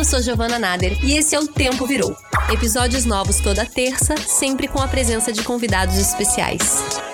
Eu sou Giovana Nader e esse é o Tempo Virou. Episódios novos toda terça, sempre com a presença de convidados especiais.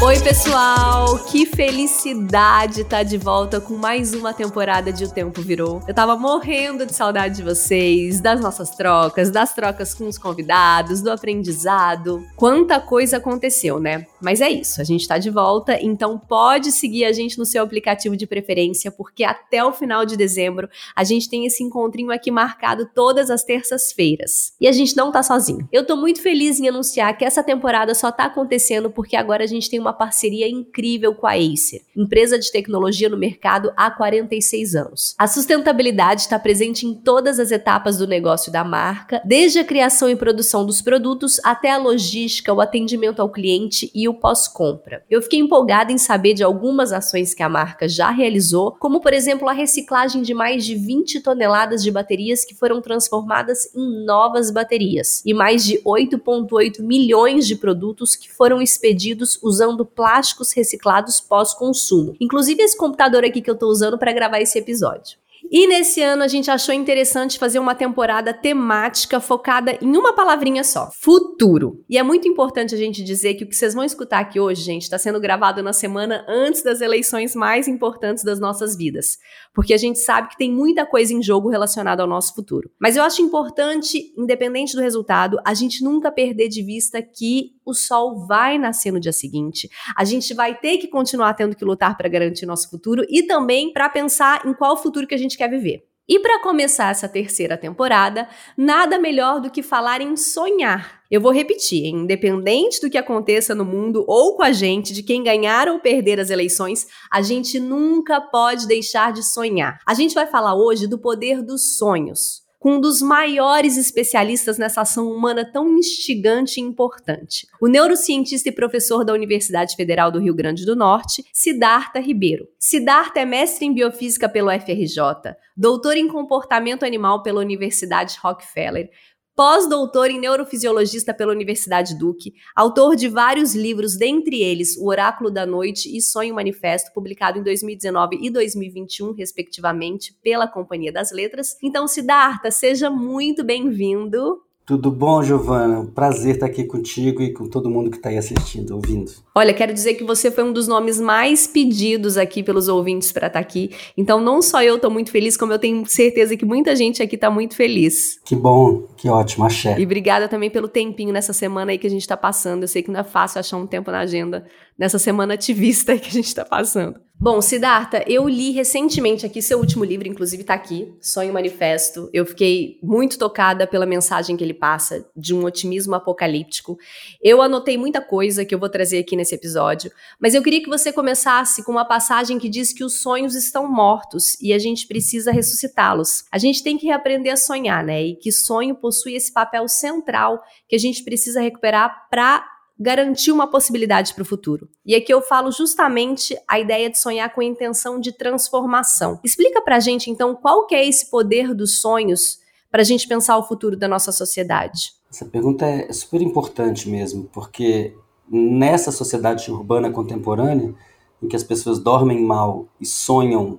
Oi, pessoal! Que felicidade estar tá de volta com mais uma temporada de O Tempo Virou. Eu tava morrendo de saudade de vocês, das nossas trocas, das trocas com os convidados, do aprendizado. Quanta coisa aconteceu, né? Mas é isso, a gente tá de volta, então pode seguir a gente no seu aplicativo de preferência, porque até o final de dezembro a gente tem esse encontrinho aqui marcado todas as terças-feiras. E a gente não tá sozinho. Eu tô muito feliz em anunciar que essa temporada só tá acontecendo porque agora a gente tem uma uma parceria incrível com a Acer, empresa de tecnologia no mercado há 46 anos. A sustentabilidade está presente em todas as etapas do negócio da marca, desde a criação e produção dos produtos até a logística, o atendimento ao cliente e o pós-compra. Eu fiquei empolgada em saber de algumas ações que a marca já realizou, como por exemplo a reciclagem de mais de 20 toneladas de baterias que foram transformadas em novas baterias e mais de 8,8 milhões de produtos que foram expedidos usando usando plásticos reciclados pós-consumo. Inclusive esse computador aqui que eu estou usando para gravar esse episódio. E nesse ano a gente achou interessante fazer uma temporada temática focada em uma palavrinha só: futuro. E é muito importante a gente dizer que o que vocês vão escutar aqui hoje, gente, está sendo gravado na semana antes das eleições mais importantes das nossas vidas. Porque a gente sabe que tem muita coisa em jogo relacionada ao nosso futuro. Mas eu acho importante, independente do resultado, a gente nunca perder de vista que o sol vai nascer no dia seguinte. A gente vai ter que continuar tendo que lutar para garantir nosso futuro e também para pensar em qual futuro que a gente quer viver. E para começar essa terceira temporada, nada melhor do que falar em sonhar. Eu vou repetir, independente do que aconteça no mundo ou com a gente, de quem ganhar ou perder as eleições, a gente nunca pode deixar de sonhar. A gente vai falar hoje do poder dos sonhos com um dos maiores especialistas nessa ação humana tão instigante e importante, o neurocientista e professor da Universidade Federal do Rio Grande do Norte, Siddhartha Ribeiro. Siddhartha é mestre em biofísica pelo FRJ, doutor em comportamento animal pela Universidade Rockefeller, pós-doutor em neurofisiologista pela Universidade Duke, autor de vários livros, dentre eles O Oráculo da Noite e Sonho Manifesto, publicado em 2019 e 2021, respectivamente, pela Companhia das Letras. Então, Siddhartha, seja muito bem-vindo. Tudo bom, Giovana? Prazer estar aqui contigo e com todo mundo que está aí assistindo, ouvindo. Olha, quero dizer que você foi um dos nomes mais pedidos aqui pelos ouvintes para estar tá aqui. Então, não só eu estou muito feliz, como eu tenho certeza que muita gente aqui está muito feliz. Que bom, que ótimo, axé. E obrigada também pelo tempinho nessa semana aí que a gente está passando. Eu sei que não é fácil achar um tempo na agenda nessa semana ativista que a gente está passando. Bom, Siddhartha, eu li recentemente aqui seu último livro, inclusive está aqui, Sonho Manifesto. Eu fiquei muito tocada pela mensagem que ele passa, de um otimismo apocalíptico. Eu anotei muita coisa que eu vou trazer aqui nesse episódio, mas eu queria que você começasse com uma passagem que diz que os sonhos estão mortos e a gente precisa ressuscitá-los. A gente tem que reaprender a sonhar, né? E que sonho possui esse papel central que a gente precisa recuperar para garantir uma possibilidade para o futuro. E aqui eu falo justamente a ideia de sonhar com a intenção de transformação. Explica para a gente então qual que é esse poder dos sonhos para a gente pensar o futuro da nossa sociedade. Essa pergunta é super importante mesmo, porque nessa sociedade urbana contemporânea, em que as pessoas dormem mal e sonham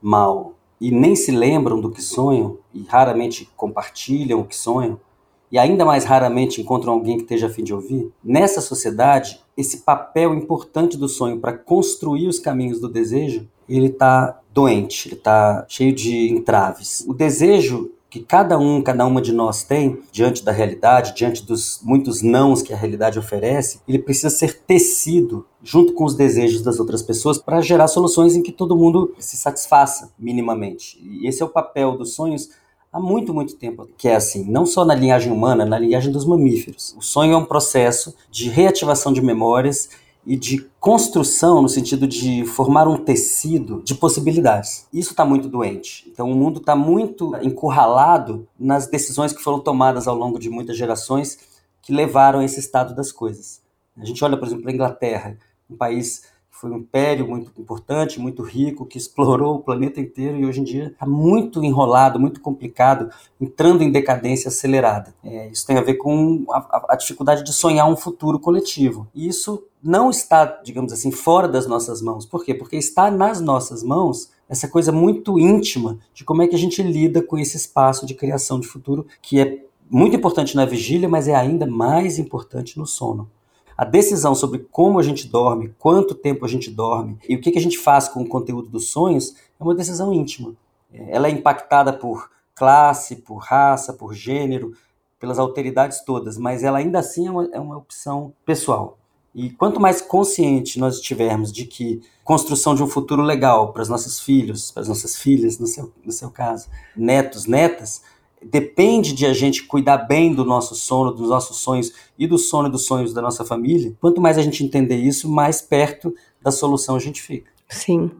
mal e nem se lembram do que sonham e raramente compartilham o que sonham, e ainda mais raramente encontram alguém que esteja a fim de ouvir, nessa sociedade, esse papel importante do sonho para construir os caminhos do desejo, ele está doente, ele está cheio de entraves. O desejo que cada um, cada uma de nós tem diante da realidade, diante dos muitos nãos que a realidade oferece, ele precisa ser tecido junto com os desejos das outras pessoas para gerar soluções em que todo mundo se satisfaça minimamente. E esse é o papel dos sonhos há muito, muito tempo que é assim, não só na linhagem humana, na linhagem dos mamíferos. O sonho é um processo de reativação de memórias e de construção no sentido de formar um tecido de possibilidades. Isso está muito doente. Então o mundo está muito encurralado nas decisões que foram tomadas ao longo de muitas gerações que levaram a esse estado das coisas. A gente olha, por exemplo, para a Inglaterra, um país foi um império muito importante, muito rico, que explorou o planeta inteiro e hoje em dia está muito enrolado, muito complicado, entrando em decadência acelerada. É, isso tem a ver com a, a, dificuldade de sonhar um futuro coletivo. E isso não está, digamos assim, fora das nossas mãos. Por quê? Porque está nas nossas mãos essa coisa muito íntima de como é que a gente lida com esse espaço de criação de futuro que é muito importante na vigília, mas é ainda mais importante no sono. A decisão sobre como a gente dorme, quanto tempo a gente dorme e o que a gente faz com o conteúdo dos sonhos é uma decisão íntima. Ela é impactada por classe, por raça, por gênero, pelas alteridades todas, mas ela ainda assim é uma, é uma opção pessoal. E quanto mais consciente nós estivermos de que construção de um futuro legal para os nossos filhos, para as nossas filhas, no seu, no seu caso, netos, netas, depende de a gente cuidar bem do nosso sono, dos nossos sonhos e do sono e dos sonhos da nossa família. Quanto mais a gente entender isso, mais perto da solução a gente fica. Sim.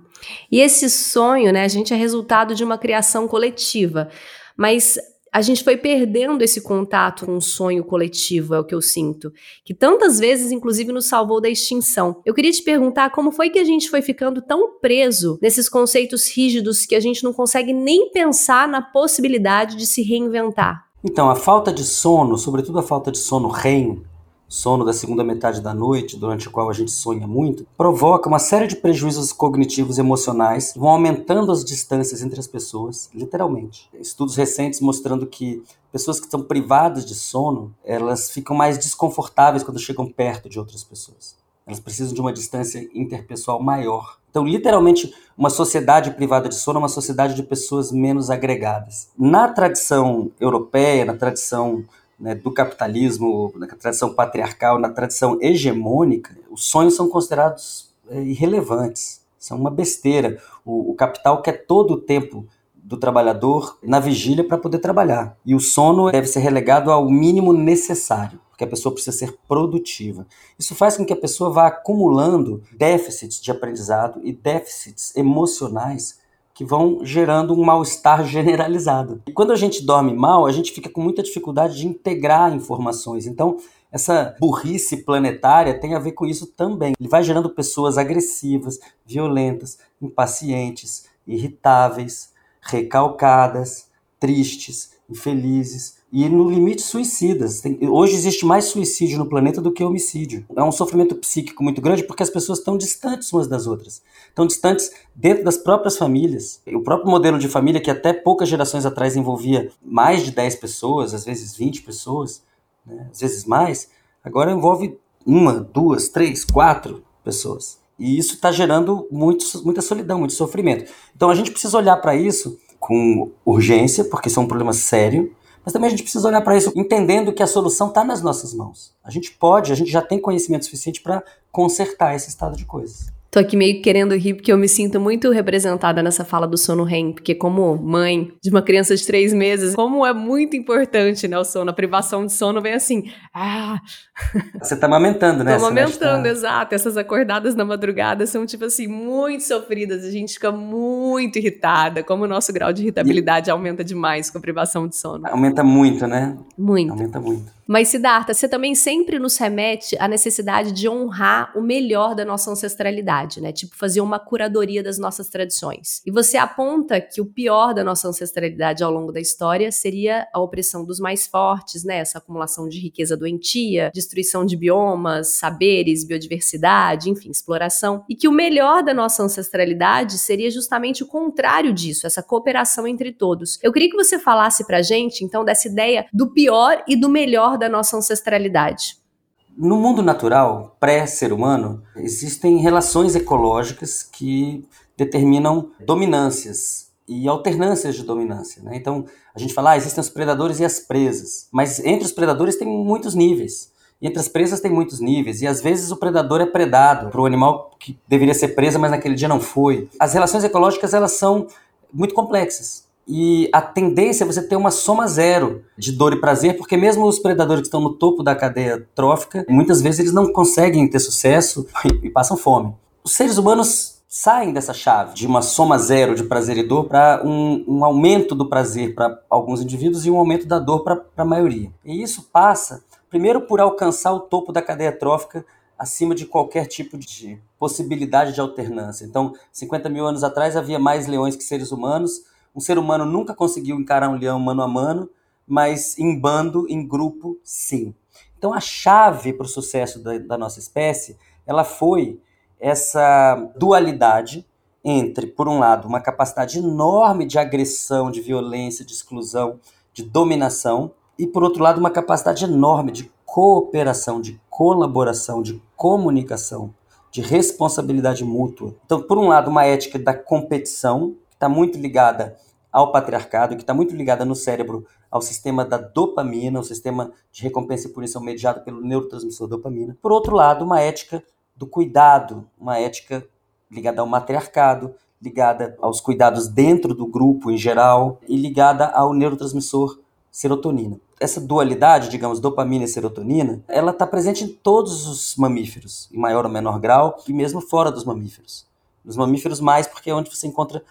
E esse sonho, né, a gente é resultado de uma criação coletiva. Mas a gente foi perdendo esse contato com o sonho coletivo, é o que eu sinto, que tantas vezes, inclusive, nos salvou da extinção. Eu queria te perguntar como foi que a gente foi ficando tão preso nesses conceitos rígidos que a gente não consegue nem pensar na possibilidade de se reinventar. Então, a falta de sono, sobretudo a falta de sono REM, sono da segunda metade da noite, durante o qual a gente sonha muito, provoca uma série de prejuízos cognitivos e emocionais, vão aumentando as distâncias entre as pessoas, literalmente. Estudos recentes mostrando que pessoas que estão privadas de sono, elas ficam mais desconfortáveis quando chegam perto de outras pessoas. Elas precisam de uma distância interpessoal maior. Então, literalmente, uma sociedade privada de sono é uma sociedade de pessoas menos agregadas. Na tradição europeia, na tradição né, do capitalismo, na tradição patriarcal, na tradição hegemônica, os sonhos são considerados é, irrelevantes, são uma besteira. O, o capital quer todo o tempo do trabalhador na vigília para poder trabalhar. E o sono deve ser relegado ao mínimo necessário, porque a pessoa precisa ser produtiva. Isso faz com que a pessoa vá acumulando déficits de aprendizado e déficits emocionais que vão gerando um mal-estar generalizado. E quando a gente dorme mal, a gente fica com muita dificuldade de integrar informações. Então, essa burrice planetária tem a ver com isso também. Ele vai gerando pessoas agressivas, violentas, impacientes, irritáveis, recalcadas, tristes, infelizes, e no limite suicidas. Tem, hoje existe mais suicídio no planeta do que homicídio. É um sofrimento psíquico muito grande porque as pessoas estão distantes umas das outras. Estão distantes dentro das próprias famílias. O próprio modelo de família, que até poucas gerações atrás envolvia mais de 10 pessoas, às vezes 20 pessoas, né, às vezes mais, agora envolve uma, duas, três, quatro pessoas. E isso está gerando muito, muita solidão, muito sofrimento. Então a gente precisa olhar para isso com urgência, porque isso é um problema sério mas também a gente precisa olhar para isso entendendo que a solução está nas nossas mãos. A gente pode, a gente já tem conhecimento suficiente para consertar esse estado de coisas. Tô aqui meio querendo rir porque eu me sinto muito representada nessa fala do sono REM, porque como mãe de uma criança de três meses, como é muito importante, né, o sono, a privação de sono vem assim, ah... Você tá amamentando, né? Tô amamentando, exato. Essas acordadas na madrugada são, tipo assim, muito sofridas, a gente fica muito irritada, como o nosso grau de irritabilidade e... aumenta demais com a privação de sono. Aumenta muito, né? Muito. Aumenta muito. Mas, Siddhartha, você também sempre nos remete à necessidade de honrar o melhor da nossa ancestralidade, né? Tipo, fazer uma curadoria das nossas tradições. E você aponta que o pior da nossa ancestralidade ao longo da história seria a opressão dos mais fortes, né? Essa acumulação de riqueza doentia, destruição de biomas, saberes, biodiversidade, enfim, exploração. E que o melhor da nossa ancestralidade seria justamente o contrário disso, essa cooperação entre todos. Eu queria que você falasse pra gente, então, dessa ideia do pior e do melhor da nossa ancestralidade? No mundo natural, pré-ser humano, existem relações ecológicas que determinam dominâncias e alternâncias de dominância. Né? Então, a gente fala, ah, existem os predadores e as presas, mas entre os predadores tem muitos níveis. E entre as presas tem muitos níveis, e às vezes o predador é predado para o animal que deveria ser presa, mas naquele dia não foi. As relações ecológicas elas são muito complexas. E a tendência é você ter uma soma zero de dor e prazer, porque mesmo os predadores que estão no topo da cadeia trófica, muitas vezes eles não conseguem ter sucesso e passam fome. Os seres humanos saem dessa chave de uma soma zero de prazer e dor para um, um, aumento do prazer para alguns indivíduos e um aumento da dor para a maioria. E isso passa, primeiro, por alcançar o topo da cadeia trófica acima de qualquer tipo de possibilidade de alternância. Então, 50 mil anos atrás havia mais leões que seres humanos, um ser humano nunca conseguiu encarar um leão mano a mano, mas em bando, em grupo, sim. Então a chave para o sucesso da, da nossa espécie, ela foi essa dualidade entre, por um lado, uma capacidade enorme de agressão, de violência, de exclusão, de dominação, e por outro lado, uma capacidade enorme de cooperação, de colaboração, de comunicação, de responsabilidade mútua. Então, por um lado, uma ética da competição, está muito ligada ao patriarcado, que está muito ligada no cérebro ao sistema da dopamina, o sistema de recompensa e punição mediado pelo neurotransmissor dopamina. Por outro lado, uma ética do cuidado, uma ética ligada ao matriarcado, ligada aos cuidados dentro do grupo em geral e ligada ao neurotransmissor serotonina. Essa dualidade, digamos, dopamina e serotonina, ela está presente em todos os mamíferos, em maior ou menor grau, e mesmo fora dos mamíferos. Nos mamíferos mais, porque é onde você encontra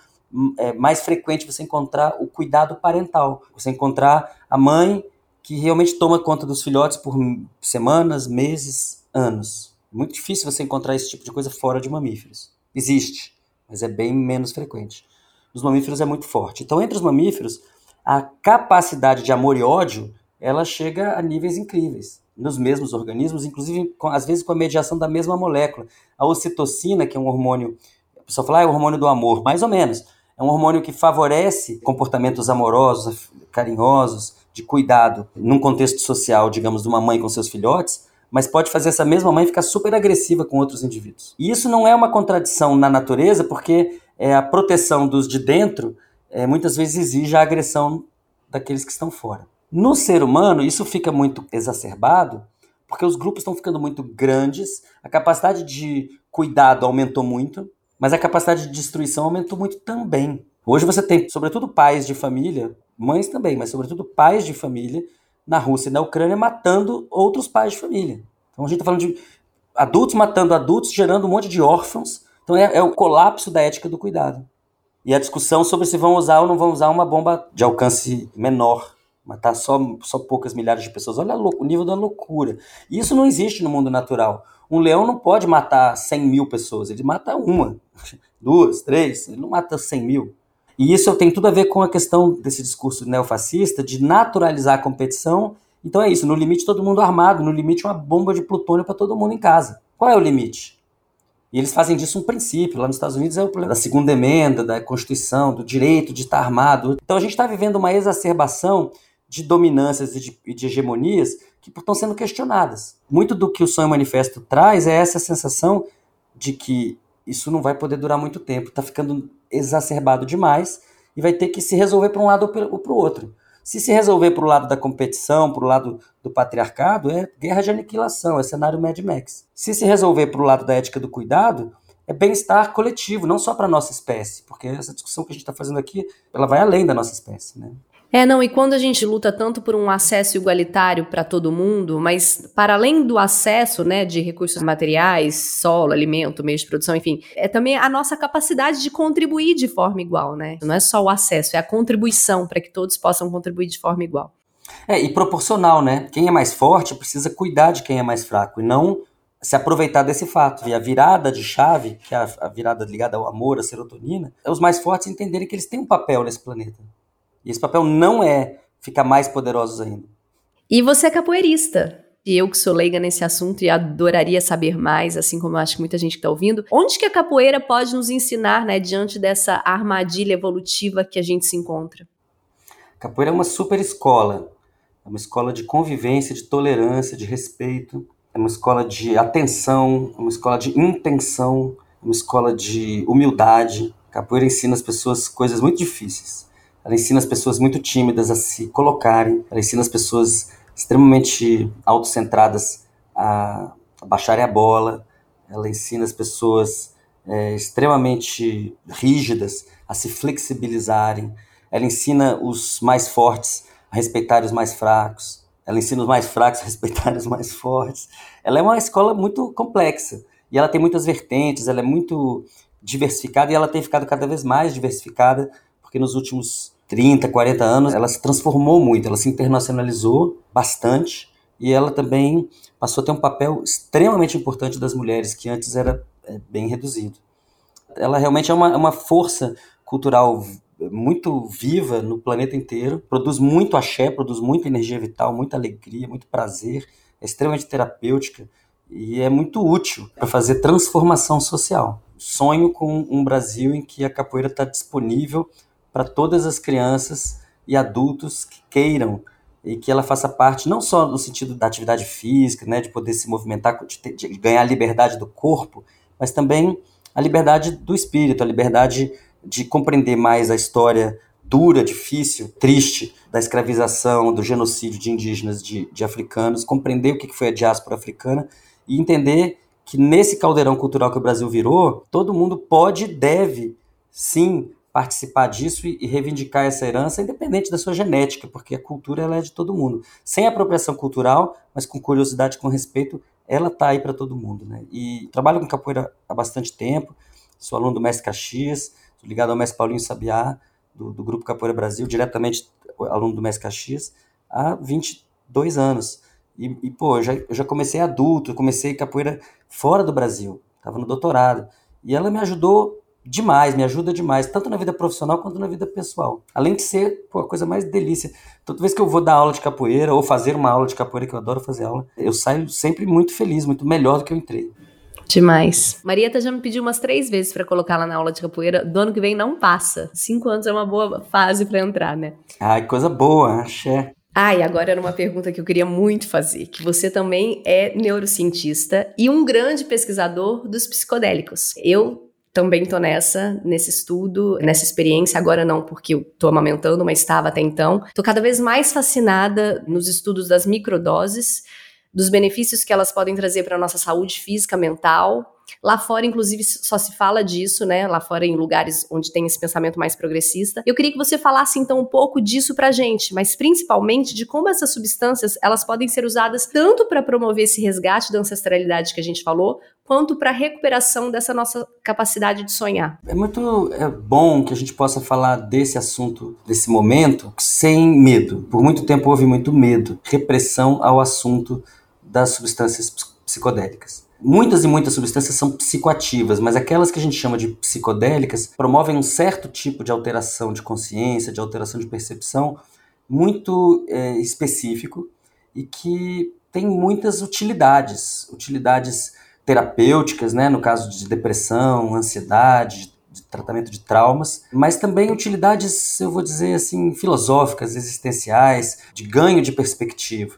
é mais frequente você encontrar o cuidado parental, você encontrar a mãe que realmente toma conta dos filhotes por semanas, meses, anos. Muito difícil você encontrar esse tipo de coisa fora de mamíferos. Existe, mas é bem menos frequente. Nos mamíferos é muito forte. Então, entre os mamíferos, a capacidade de amor e ódio, ela chega a níveis incríveis. Nos mesmos organismos, inclusive, às vezes com a mediação da mesma molécula. A ocitocina, que é um hormônio, a pessoa fala, ah, é o hormônio do amor, mais ou menos é um hormônio que favorece comportamentos amorosos, carinhosos, de cuidado, num contexto social, digamos, de uma mãe com seus filhotes, mas pode fazer essa mesma mãe ficar super agressiva com outros indivíduos. E isso não é uma contradição na natureza, porque é, a proteção dos de dentro é, muitas vezes exige a agressão daqueles que estão fora. No ser humano, isso fica muito exacerbado, porque os grupos estão ficando muito grandes, a capacidade de cuidado aumentou muito, mas a capacidade de destruição aumentou muito também. Hoje você tem, sobretudo, pais de família, mães também, mas sobretudo pais de família na Rússia e na Ucrânia matando outros pais de família. Então a gente está falando de adultos matando adultos, gerando um monte de órfãos. Então é, é, o colapso da ética do cuidado. E a discussão sobre se vão usar ou não vão usar uma bomba de alcance menor, matar só, só poucas milhares de pessoas. Olha o nível da loucura. Isso não existe no mundo natural. Um leão não pode matar 100 mil pessoas, ele mata uma, duas, três, ele não mata 100 mil. E isso tem tudo a ver com a questão desse discurso neofascista de naturalizar a competição. Então é isso, no limite todo mundo armado, no limite uma bomba de plutônio para todo mundo em casa. Qual é o limite? E eles fazem disso um princípio. Lá nos Estados Unidos é o da segunda emenda, da Constituição, do direito de estar armado. Então a gente está vivendo uma exacerbação de dominâncias e de, de hegemonias que estão sendo questionadas. Muito do que o sonho manifesto traz é essa sensação de que isso não vai poder durar muito tempo, está ficando exacerbado demais e vai ter que se resolver para um lado ou para o outro. Se se resolver para o lado da competição, para o lado do patriarcado, é guerra de aniquilação, é cenário Mad Max. Se se resolver para o lado da ética do cuidado, é bem-estar coletivo, não só para a nossa espécie, porque essa discussão que a gente está fazendo aqui, ela vai além da nossa espécie. Né? É, não, e quando a gente luta tanto por um acesso igualitário para todo mundo, mas para além do acesso, né, de recursos materiais, solo, alimento, meios de produção, enfim, é também a nossa capacidade de contribuir de forma igual, né? Não é só o acesso, é a contribuição para que todos possam contribuir de forma igual. É, e proporcional, né? Quem é mais forte precisa cuidar de quem é mais fraco e não se aproveitar desse fato. E a virada de chave, que é a virada ligada ao amor, à serotonina, é os mais fortes entenderem que eles têm um papel nesse planeta. E esse papel não é ficar mais poderosos ainda. E você é capoeirista. E eu que sou leiga nesse assunto e adoraria saber mais, assim como eu acho que muita gente que está ouvindo, onde que a capoeira pode nos ensinar, né, diante dessa armadilha evolutiva que a gente se encontra? Capoeira é uma super escola. É uma escola de convivência, de tolerância, de respeito. É uma escola de atenção, é uma escola de intenção, é uma escola de humildade. Capoeira ensina as pessoas coisas muito difíceis. Ela ensina as pessoas muito tímidas a se colocarem, ela ensina as pessoas extremamente autocentradas a, baixarem a bola, ela ensina as pessoas é, extremamente rígidas a se flexibilizarem, ela ensina os mais fortes a respeitar os mais fracos, ela ensina os mais fracos a respeitar os mais fortes. Ela é uma escola muito complexa e ela tem muitas vertentes, ela é muito diversificada e ela tem ficado cada vez mais diversificada porque nos últimos 30, 40 anos, ela se transformou muito, ela se internacionalizou bastante e ela também passou a ter um papel extremamente importante das mulheres, que antes era é, bem reduzido. Ela realmente é uma, uma força cultural muito viva no planeta inteiro, produz muito axé, produz muita energia vital, muita alegria, muito prazer, é extremamente terapêutica e é muito útil para fazer transformação social. sonho com um Brasil em que a capoeira está disponível para todas as crianças e adultos que queiram e que ela faça parte não só no sentido da atividade física, né, de poder se movimentar, de, ter, de ganhar a liberdade do corpo, mas também a liberdade do espírito, a liberdade de compreender mais a história dura, difícil, triste da escravização, do genocídio de indígenas, de, de africanos, compreender o que foi a diáspora africana e entender que nesse caldeirão cultural que o Brasil virou, todo mundo pode e deve, sim, participar disso e, reivindicar essa herança, independente da sua genética, porque a cultura ela é de todo mundo. Sem apropriação cultural, mas com curiosidade, com respeito, ela tá aí para todo mundo. Né? E trabalho com capoeira há bastante tempo, sou aluno do Mestre Caxias, ligado ao Mestre Paulinho Sabiá, do, do Grupo Capoeira Brasil, diretamente aluno do Mestre Caxias, há 22 anos. E, e pô, eu já, eu já comecei adulto, comecei capoeira fora do Brasil, estava no doutorado. E ela me ajudou demais, me ajuda demais, tanto na vida profissional quanto na vida pessoal. Além de ser pô, a coisa mais delícia. Toda vez que eu vou dar aula de capoeira ou fazer uma aula de capoeira, que eu adoro fazer aula, eu saio sempre muito feliz, muito melhor do que eu entrei. Demais. Marieta já me pediu umas três vezes para colocar lá na aula de capoeira. Do ano que vem não passa. Cinco anos é uma boa fase para entrar, né? Ai, coisa boa, axé. Ah, e agora era uma pergunta que eu queria muito fazer, que você também é neurocientista e um grande pesquisador dos psicodélicos. Eu também tô nessa, nesse estudo, nessa experiência, agora não porque eu tô amamentando, mas estava até então. Tô cada vez mais fascinada nos estudos das microdoses, dos benefícios que elas podem trazer para nossa saúde física, mental, Lá fora, inclusive, só se fala disso, né? Lá fora, em lugares onde tem esse pensamento mais progressista. Eu queria que você falasse, então, um pouco disso pra gente, mas principalmente de como essas substâncias elas podem ser usadas tanto para promover esse resgate da ancestralidade que a gente falou, quanto para a recuperação dessa nossa capacidade de sonhar. É muito é bom que a gente possa falar desse assunto, desse momento, sem medo. Por muito tempo houve muito medo, repressão ao assunto das substâncias psicodélicas. Muitas e muitas substâncias são psicoativas, mas aquelas que a gente chama de psicodélicas promovem um certo tipo de alteração de consciência, de alteração de percepção muito é, específico e que tem muitas utilidades, utilidades terapêuticas, né, no caso de depressão, ansiedade, de tratamento de traumas, mas também utilidades, eu vou dizer assim, filosóficas, existenciais, de ganho de perspectiva,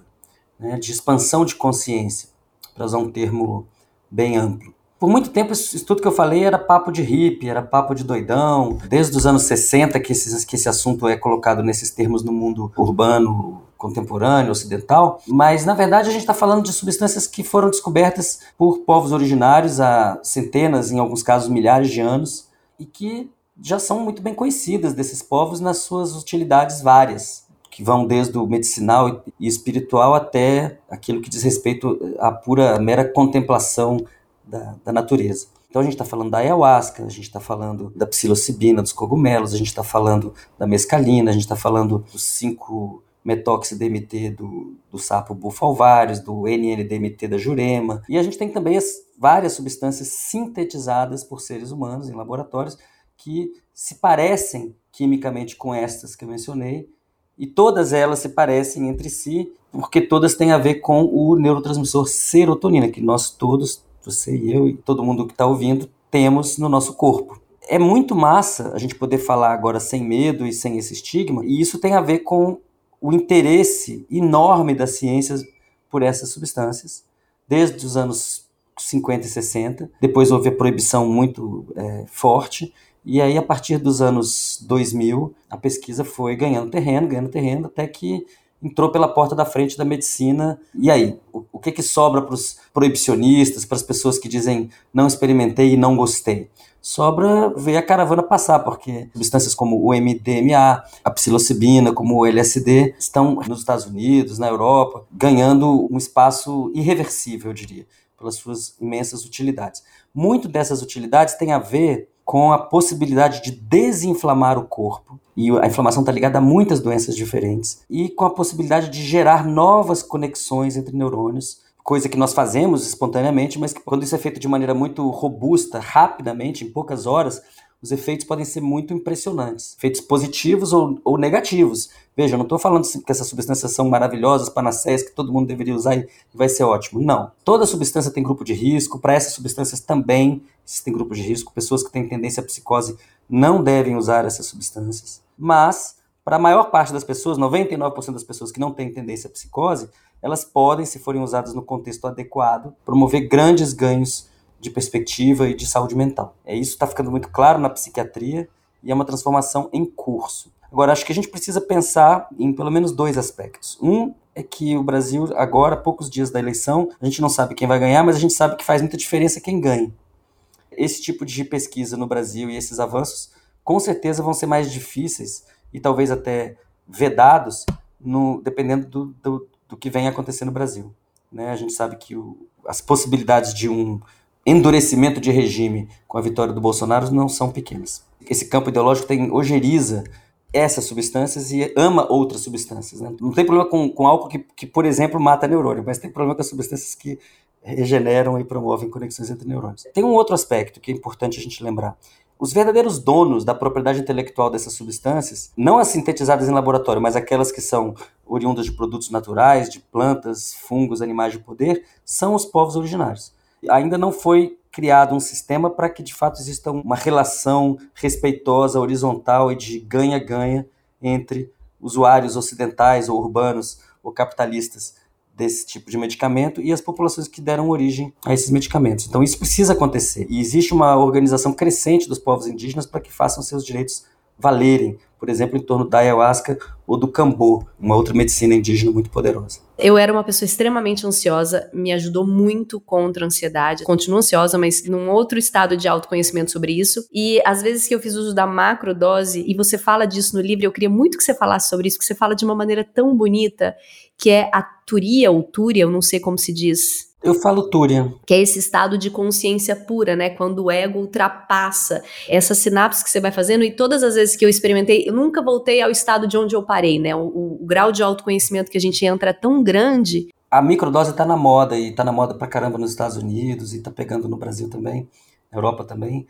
né, de expansão de consciência para usar um termo bem amplo. Por muito tempo, isso tudo que eu falei era papo de hippie, era papo de doidão. Desde os anos 60 que esse, que esse assunto é colocado nesses termos no mundo urbano contemporâneo, ocidental. Mas, na verdade, a gente está falando de substâncias que foram descobertas por povos originários há centenas, em alguns casos milhares de anos, e que já são muito bem conhecidas desses povos nas suas utilidades várias que vão desde o medicinal e espiritual até aquilo que diz respeito à pura, mera contemplação da, da natureza. Então a gente está falando da ayahuasca, a gente está falando da psilocibina, dos cogumelos, a gente está falando da mescalina, a gente está falando dos 5 metox-DMT do, do sapo bufalvários, do NN-DMT da jurema. E a gente tem também as várias substâncias sintetizadas por seres humanos em laboratórios que se parecem quimicamente com estas que eu mencionei, e todas elas se parecem entre si, porque todas têm a ver com o neurotransmissor serotonina, que nós todos, você e eu e todo mundo que está ouvindo, temos no nosso corpo. É muito massa a gente poder falar agora sem medo e sem esse estigma, e isso tem a ver com o interesse enorme das ciências por essas substâncias, desde os anos 50 e 60. Depois houve a proibição muito é, forte, e aí, a partir dos anos 2000, a pesquisa foi ganhando terreno, ganhando terreno, até que entrou pela porta da frente da medicina. E aí, o, o que, que sobra para os proibicionistas, para as pessoas que dizem não experimentei e não gostei? Sobra ver a caravana passar, porque substâncias como o MDMA, a psilocibina, como o LSD, estão nos Estados Unidos, na Europa, ganhando um espaço irreversível, eu diria, pelas suas imensas utilidades. Muito dessas utilidades tem a ver com a possibilidade de desinflamar o corpo, e a inflamação está ligada a muitas doenças diferentes, e com a possibilidade de gerar novas conexões entre neurônios, coisa que nós fazemos espontaneamente, mas que quando isso é feito de maneira muito robusta, rapidamente, em poucas horas, os efeitos podem ser muito impressionantes. Efeitos positivos ou, ou negativos. Veja, eu não estou falando que essas substâncias são maravilhosas, panaceias, que todo mundo deveria usar e vai ser ótimo. Não. Toda substância tem grupo de risco. Para essas substâncias também existem grupos de risco. Pessoas que têm tendência à psicose não devem usar essas substâncias. Mas, para a maior parte das pessoas, 99% das pessoas que não têm tendência à psicose, elas podem, se forem usadas no contexto adequado, promover grandes ganhos de perspectiva e de saúde mental. É isso está ficando muito claro na psiquiatria e é uma transformação em curso. Agora, acho que a gente precisa pensar em pelo menos dois aspectos. Um é que o Brasil, agora, poucos dias da eleição, a gente não sabe quem vai ganhar, mas a gente sabe que faz muita diferença quem ganha. Esse tipo de pesquisa no Brasil e esses avanços, com certeza, vão ser mais difíceis e talvez até vedados, no, dependendo do, do, do que vem acontecer no Brasil. Né? A gente sabe que o, as possibilidades de um endurecimento de regime com a vitória do Bolsonaro não são pequenas. Esse campo ideológico tem ojeriza essas substâncias e ama outras substâncias. Né? Não tem problema com, com álcool que, que, por exemplo, mata neurônio, mas tem problema com as substâncias que regeneram e promovem conexões entre neurônios. Tem um outro aspecto que é importante a gente lembrar. Os verdadeiros donos da propriedade intelectual dessas substâncias, não as sintetizadas em laboratório, mas aquelas que são oriundas de produtos naturais, de plantas, fungos, animais de poder, são os povos originários ainda não foi criado um sistema para que de fato exista uma relação respeitosa, horizontal e de ganha-ganha entre usuários ocidentais ou urbanos ou capitalistas desse tipo de medicamento e as populações que deram origem a esses medicamentos. Então isso precisa acontecer. E existe uma organização crescente dos povos indígenas para que façam seus direitos valerem, por exemplo, em torno da ayahuasca ou do cambô, uma outra medicina indígena muito poderosa. Eu era uma pessoa extremamente ansiosa, me ajudou muito contra a ansiedade. Continuo ansiosa, mas num outro estado de autoconhecimento sobre isso. E às vezes que eu fiz uso da macrodose, e você fala disso no livro, eu queria muito que você falasse sobre isso, que você fala de uma maneira tão bonita, que é a turia ou túria, eu não sei como se diz eu falo Túria. Que é esse estado de consciência pura, né? Quando o ego ultrapassa essa sinapse que você vai fazendo. E todas as vezes que eu experimentei, eu nunca voltei ao estado de onde eu parei, né? O, o, o grau de autoconhecimento que a gente entra é tão grande. A microdose tá na moda, e tá na moda pra caramba nos Estados Unidos, e tá pegando no Brasil também, na Europa também.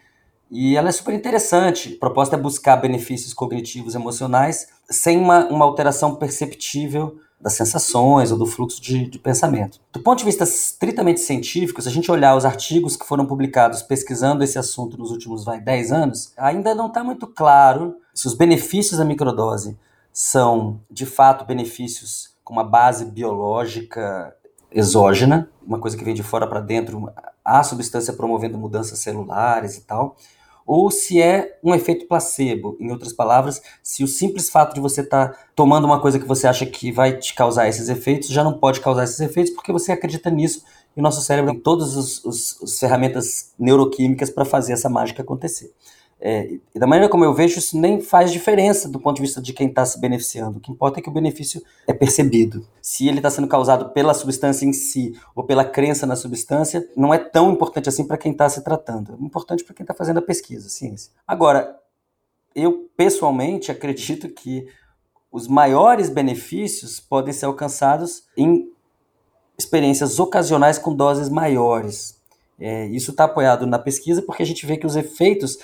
E ela é super interessante. A proposta é buscar benefícios cognitivos emocionais sem uma, uma alteração perceptível das sensações ou do fluxo de, de, pensamento. Do ponto de vista estritamente científico, se a gente olhar os artigos que foram publicados pesquisando esse assunto nos últimos vai, 10 anos, ainda não está muito claro se os benefícios da microdose são, de fato, benefícios com uma base biológica exógena, uma coisa que vem de fora para dentro, a substância promovendo mudanças celulares e tal, ou se é um efeito placebo. Em outras palavras, se o simples fato de você estar tá tomando uma coisa que você acha que vai te causar esses efeitos, já não pode causar esses efeitos porque você acredita nisso e o nosso cérebro tem todas as ferramentas neuroquímicas para fazer essa mágica acontecer. É, e da maneira como eu vejo, isso nem faz diferença do ponto de vista de quem está se beneficiando. O que importa é que o benefício é percebido. Se ele está sendo causado pela substância em si ou pela crença na substância, não é tão importante assim para quem está se tratando. É importante para quem está fazendo a pesquisa, a ciência. Agora, eu pessoalmente acredito que os maiores benefícios podem ser alcançados em experiências ocasionais com doses maiores. É, isso está apoiado na pesquisa porque a gente vê que os efeitos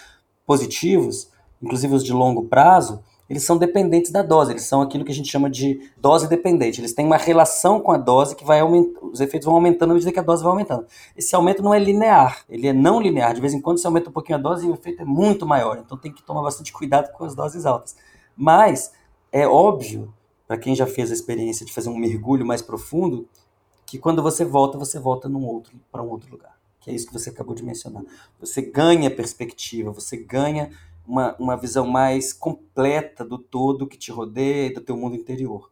positivos, inclusive os de longo prazo, eles são dependentes da dose, eles são aquilo que a gente chama de dose dependente. Eles têm uma relação com a dose que vai aumentando, os efeitos vão aumentando à medida que a dose vai aumentando. Esse aumento não é linear, ele é não linear. De vez em quando você aumenta um pouquinho a dose e o efeito é muito maior. Então tem que tomar bastante cuidado com as doses altas. Mas é óbvio, para quem já fez a experiência de fazer um mergulho mais profundo, que quando você volta, você volta outro para um outro lugar que é isso que você acabou de mencionar. Você ganha perspectiva, você ganha uma, uma visão mais completa do todo que te rodeia e do teu mundo interior.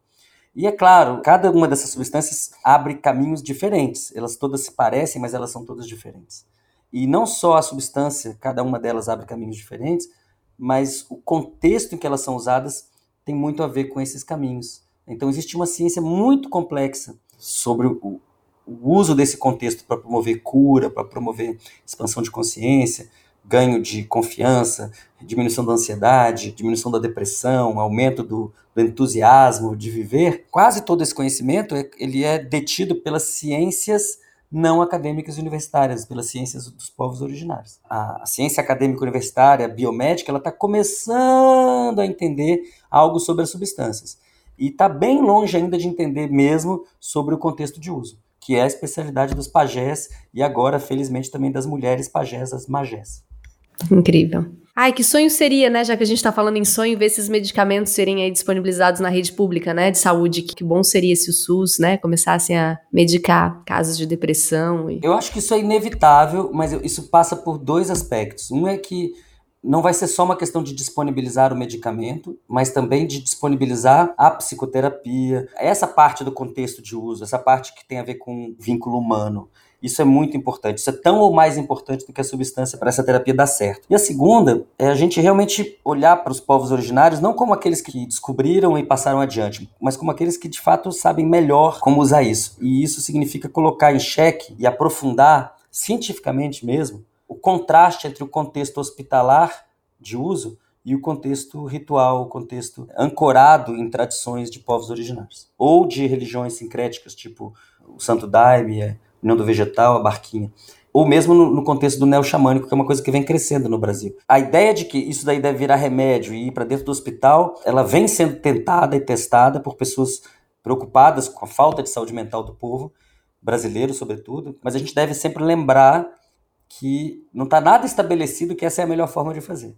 E é claro, cada uma dessas substâncias abre caminhos diferentes. Elas todas se parecem, mas elas são todas diferentes. E não só a substância, cada uma delas abre caminhos diferentes, mas o contexto em que elas são usadas tem muito a ver com esses caminhos. Então existe uma ciência muito complexa sobre o, o uso desse contexto para promover cura, para promover expansão de consciência, ganho de confiança, diminuição da ansiedade, diminuição da depressão, aumento do, do, entusiasmo de viver, quase todo esse conhecimento é, ele é detido pelas ciências não acadêmicas universitárias, pelas ciências dos povos originários. A ciência acadêmica universitária, biomédica, ela está começando a entender algo sobre as substâncias. E está bem longe ainda de entender mesmo sobre o contexto de uso, que é a especialidade dos pajés e agora, felizmente, também das mulheres pajés, as magés. Incrível. Ai, que sonho seria, né? Já que a gente tá falando em sonho, ver esses medicamentos serem aí disponibilizados na rede pública, né? De saúde. Que bom seria se o SUS, né? Começassem a medicar casos de depressão. E... Eu acho que isso é inevitável, mas isso passa por dois aspectos. Um é que não vai ser só uma questão de disponibilizar o medicamento, mas também de disponibilizar a psicoterapia, essa parte do contexto de uso, essa parte que tem a ver com vínculo humano. Isso é muito importante. Isso é tão ou mais importante do que a substância para essa terapia dar certo. E a segunda é a gente realmente olhar para os povos originários não como aqueles que descobriram e passaram adiante, mas como aqueles que de fato sabem melhor como usar isso. E isso significa colocar em xeque e aprofundar cientificamente mesmo o contraste entre o contexto hospitalar de uso e o contexto ritual, o contexto ancorado em tradições de povos originários ou de religiões sincréticas, tipo o Santo Daime, União do Vegetal, a Barquinha. Ou mesmo no, no contexto do neo-xamânico, que é uma coisa que vem crescendo no Brasil. A ideia de que isso daí deve virar remédio e ir para dentro do hospital, ela vem sendo tentada e testada por pessoas preocupadas com a falta de saúde mental do povo, brasileiro sobretudo, mas a gente deve sempre lembrar que não está nada estabelecido que essa é a melhor forma de fazer.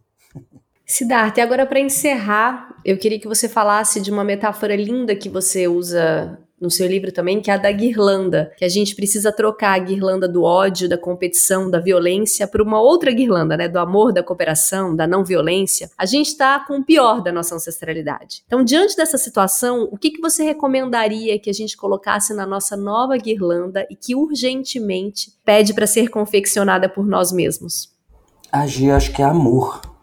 Siddhartha, agora para encerrar, eu queria que você falasse de uma metáfora linda que você usa no seu livro também, que é a da guirlanda, que a gente precisa trocar a guirlanda do ódio, da competição, da violência por uma outra guirlanda, né, do amor, da cooperação, da não violência. A gente está com o pior da nossa ancestralidade. Então, diante dessa situação, o que, que você recomendaria que a gente colocasse na nossa nova guirlanda e que urgentemente pede para ser confeccionada por nós mesmos? Agir, acho que é amor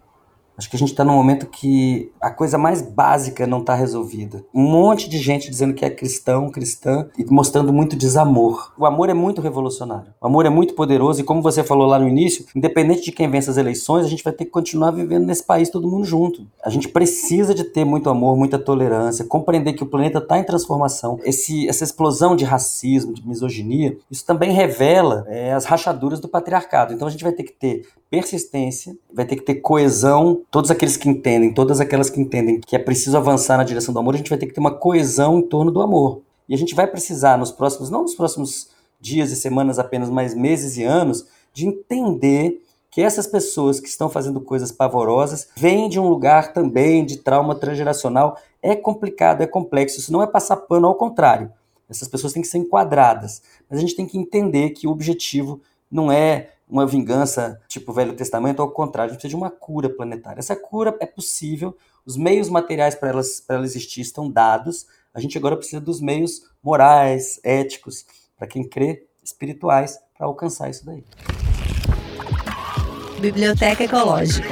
Acho que a gente está num momento que a coisa mais básica não está resolvida. Um monte de gente dizendo que é cristão, cristã, e mostrando muito desamor. O amor é muito revolucionário. O amor é muito poderoso, e como você falou lá no início, independente de quem vence as eleições, a gente vai ter que continuar vivendo nesse país todo mundo junto. A gente precisa de ter muito amor, muita tolerância, compreender que o planeta está em transformação. Esse, essa explosão de racismo, de misoginia, isso também revela é, as rachaduras do patriarcado. Então a gente vai ter que ter persistência, vai ter que ter coesão todos aqueles que entendem, todas aquelas que entendem que é preciso avançar na direção do amor, a gente vai ter que ter uma coesão em torno do amor. E a gente vai precisar nos próximos, não nos próximos dias e semanas apenas, mas meses e anos, de entender que essas pessoas que estão fazendo coisas pavorosas vêm de um lugar também de trauma transgeracional. É complicado, é complexo, isso não é passar pano, ao contrário. Essas pessoas têm que ser enquadradas. Mas a gente tem que entender que o objetivo não é uma vingança tipo Velho Testamento, ao contrário, a gente precisa de uma cura planetária. Essa cura é possível, os meios materiais para ela, ela existir estão dados, a gente agora precisa dos meios morais, éticos, para quem crê, espirituais, para alcançar isso daí. Biblioteca Ecológica.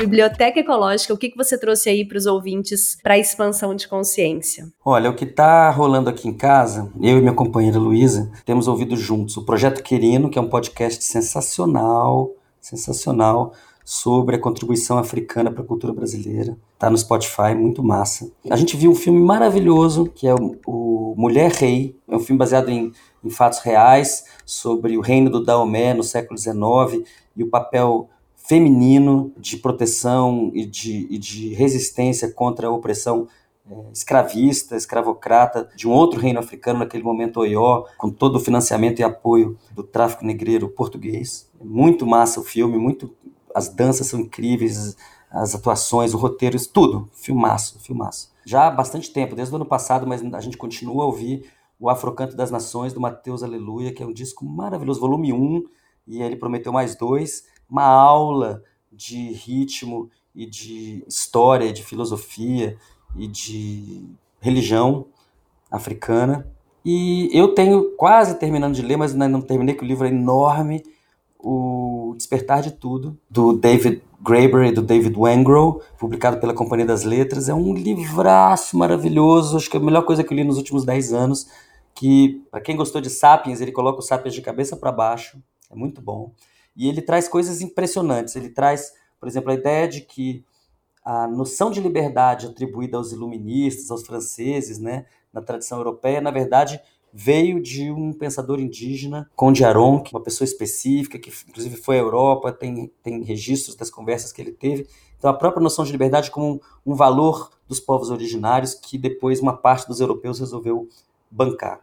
Biblioteca Ecológica, o que, que você trouxe aí para os ouvintes para a expansão de consciência? Olha, o que está rolando aqui em casa, eu e minha companheira Luísa, temos ouvido juntos o Projeto Querino, que é um podcast sensacional, sensacional, sobre a contribuição africana para a cultura brasileira. Tá no Spotify, muito massa. A gente viu um filme maravilhoso, que é o, o Mulher Rei, é um filme baseado em, em fatos reais, sobre o reino do Daomé no século XIX e o papel feminino de proteção e de, e de resistência contra a opressão é, escravista, escravocrata de um outro reino africano, naquele momento Oió, com todo o financiamento e apoio do tráfico negreiro português. É muito massa o filme, muito as danças são incríveis, as atuações, o roteiro, isso tudo, filmaço, filmaço. Já há bastante tempo, desde o ano passado, mas a gente continua a ouvir o Afrocanto das Nações, do Mateus Aleluia, que é um disco maravilhoso, volume 1, e ele prometeu mais dois, uma aula de ritmo e de história, de filosofia e de religião africana. E eu tenho quase terminando de ler, mas ainda não terminei, que o livro é enorme, O Despertar de Tudo, do David Graeber e do David Wengrow, publicado pela Companhia das Letras. É um livraço maravilhoso, acho que é a melhor coisa que eu li nos últimos 10 anos, que, para quem gostou de Sapiens, ele coloca o Sapiens de cabeça para baixo, é muito bom. E ele traz coisas impressionantes. Ele traz, por exemplo, a ideia de que a noção de liberdade atribuída aos iluministas, aos franceses, né, na tradição europeia, na verdade, veio de um pensador indígena, Conde Aronque, uma pessoa específica, que inclusive foi à Europa, tem, tem registros das conversas que ele teve. Então, a própria noção de liberdade como um, um valor dos povos originários que depois uma parte dos europeus resolveu bancar.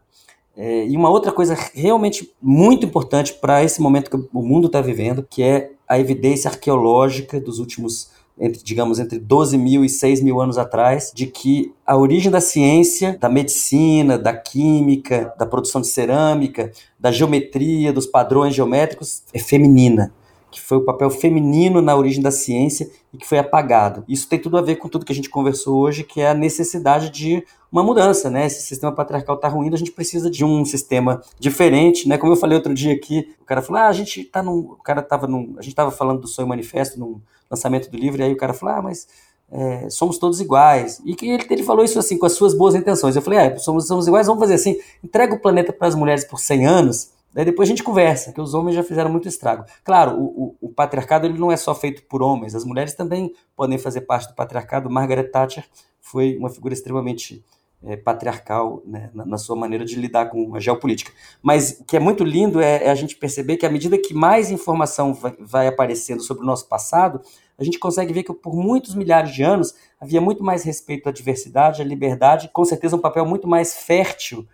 É, e uma outra coisa realmente muito importante para esse momento que o mundo está vivendo, que é a evidência arqueológica dos últimos entre, digamos, entre 12 mil e 6 mil anos atrás, de que a origem da ciência, da medicina, da química, da produção de cerâmica, da geometria, dos padrões geométricos, é feminina que foi o papel feminino na origem da ciência e que foi apagado. Isso tem tudo a ver com tudo que a gente conversou hoje, que é a necessidade de uma mudança, né? Esse sistema patriarcal está ruindo, a gente precisa de um sistema diferente, né? Como eu falei outro dia aqui, o cara falou: "Ah, a gente tá num, o cara tava num, a gente tava falando do sonho manifesto no lançamento do livro, e aí o cara falou: "Ah, mas é, somos todos iguais. E que ele, ele falou isso assim, com as suas boas intenções. Eu falei, ah, somos, somos iguais, vamos fazer assim, entrega o planeta para as mulheres por 100 anos, Daí depois a gente conversa, que os homens já fizeram muito estrago. Claro, o, o, o, patriarcado ele não é só feito por homens, as mulheres também podem fazer parte do patriarcado. Margaret Thatcher foi uma figura extremamente é, patriarcal né, na, na, sua maneira de lidar com a geopolítica. Mas o que é muito lindo é, é a gente perceber que à medida que mais informação vai, vai aparecendo sobre o nosso passado, a gente consegue ver que por muitos milhares de anos havia muito mais respeito à diversidade, à liberdade, com certeza um papel muito mais fértil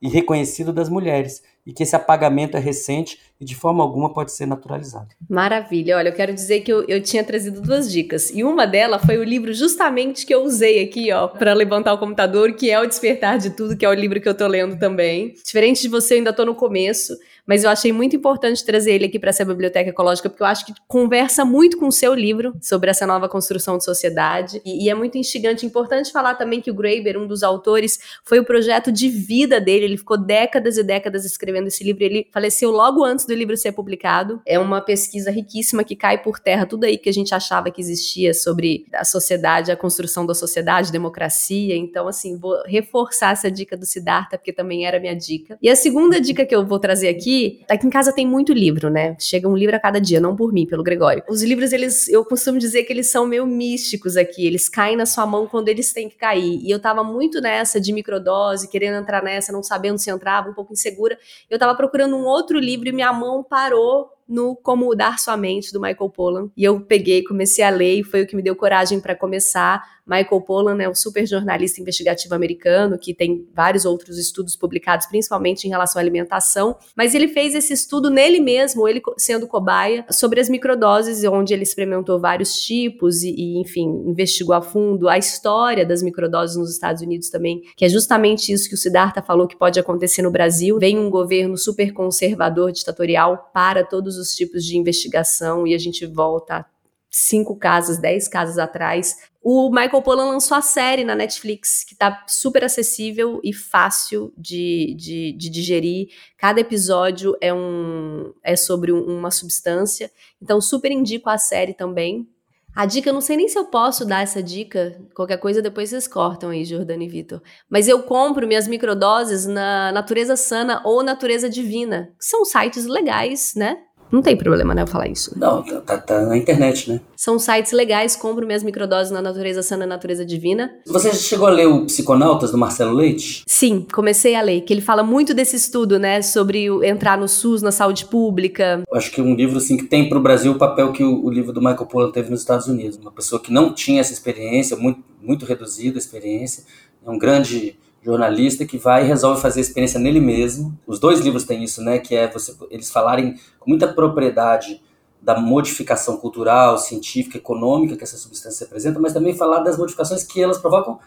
e reconhecido das mulheres e que esse apagamento é recente e de forma alguma pode ser naturalizado. Maravilha. Olha, eu quero dizer que eu, eu tinha trazido duas dicas e uma delas foi o livro justamente que eu usei aqui, ó, para levantar o computador, que é o Despertar de Tudo, que é o livro que eu tô lendo também. Diferente de você, eu ainda tô no começo, mas eu achei muito importante trazer ele aqui para essa biblioteca ecológica, porque eu acho que conversa muito com o seu livro sobre essa nova construção de sociedade. E, e é muito instigante. Importante falar também que o Graeber, um dos autores, foi o projeto de vida dele. Ele ficou décadas e décadas escrevendo esse livro. Ele faleceu logo antes do livro ser publicado. É uma pesquisa riquíssima que cai por terra tudo aí que a gente achava que existia sobre a sociedade, a construção da sociedade, democracia. Então, assim, vou reforçar essa dica do Siddhartha, porque também era minha dica. E a segunda dica que eu vou trazer aqui aqui, em casa tem muito livro, né? Chega um livro a cada dia, não por mim, pelo Gregório. Os livros, eles, eu costumo dizer que eles são meio místicos aqui, eles caem na sua mão quando eles têm que cair. E eu tava muito nessa de microdose, querendo entrar nessa, não sabendo se entrava, um pouco insegura. Eu tava procurando um outro livro e minha mão parou no Como Mudar Sua Mente, do Michael Pollan. E eu peguei, comecei a ler, e foi o que me deu coragem para começar Michael Pollan é um super jornalista investigativo americano que tem vários outros estudos publicados, principalmente em relação à alimentação, mas ele fez esse estudo nele mesmo, ele sendo cobaia, sobre as microdoses, onde ele experimentou vários tipos e, e enfim, investigou a fundo a história das microdoses nos Estados Unidos também, que é justamente isso que o Siddhartha falou que pode acontecer no Brasil. Vem um governo super conservador, ditatorial, para todos os tipos de investigação e a gente volta cinco casas, dez casas atrás. O Michael Pollan lançou a série na Netflix, que tá super acessível e fácil de, de, de digerir. Cada episódio é, um, é sobre um, uma substância. Então, super indico a série também. A dica, eu não sei nem se eu posso dar essa dica. Qualquer coisa depois vocês cortam aí, Jordana e Vitor. Mas eu compro minhas microdoses na Natureza Sana ou Natureza Divina, que são sites legais, né? Não tem problema, né, eu falar isso. Não, tá, tá, tá, na internet, né? São sites legais, compro minhas microdoses na natureza sã, na natureza divina. Você chegou a ler o Psiconautas, do Marcelo Leite? Sim, comecei a ler, que ele fala muito desse estudo, né, sobre entrar no SUS, na saúde pública. Acho que é um livro, assim, que tem para o Brasil o papel que o, o livro do Michael Pollan teve nos Estados Unidos. Uma pessoa que não tinha essa experiência, muito, muito reduzida a experiência, é um grande jornalista que vai e resolve fazer a experiência nele mesmo. Os dois livros têm isso, né? Que é você, eles falarem com muita propriedade da modificação cultural, científica, econômica que essa substância representa, mas também falar das modificações que elas provocam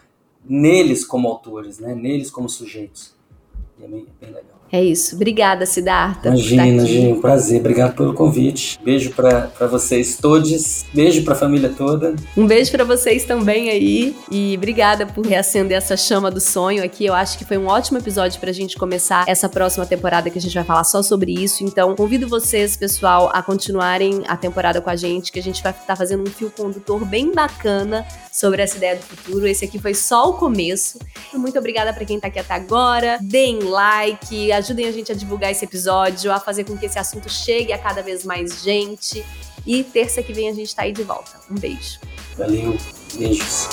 neles como autores, né? Neles como sujeitos. E é bem, bem legal. É isso. Obrigada, Siddhartha. Imagina, imagina. Um prazer. Obrigado pelo convite. Beijo para vocês todos. Beijo para a família toda. Um beijo para vocês também aí. E obrigada por reacender essa chama do sonho aqui. Eu acho que foi um ótimo episódio para a gente começar essa próxima temporada que a gente vai falar só sobre isso. Então, convido vocês, pessoal, a continuarem a temporada com a gente, que a gente vai estar tá fazendo um fio condutor bem bacana sobre essa ideia do futuro. Esse aqui foi só o começo. Muito obrigada para quem está aqui até agora. Deem like, ajudem a gente a divulgar esse episódio, a fazer com que esse assunto chegue a cada vez mais gente. E terça que vem a gente tá aí de volta. Um beijo. Valeu, beijos.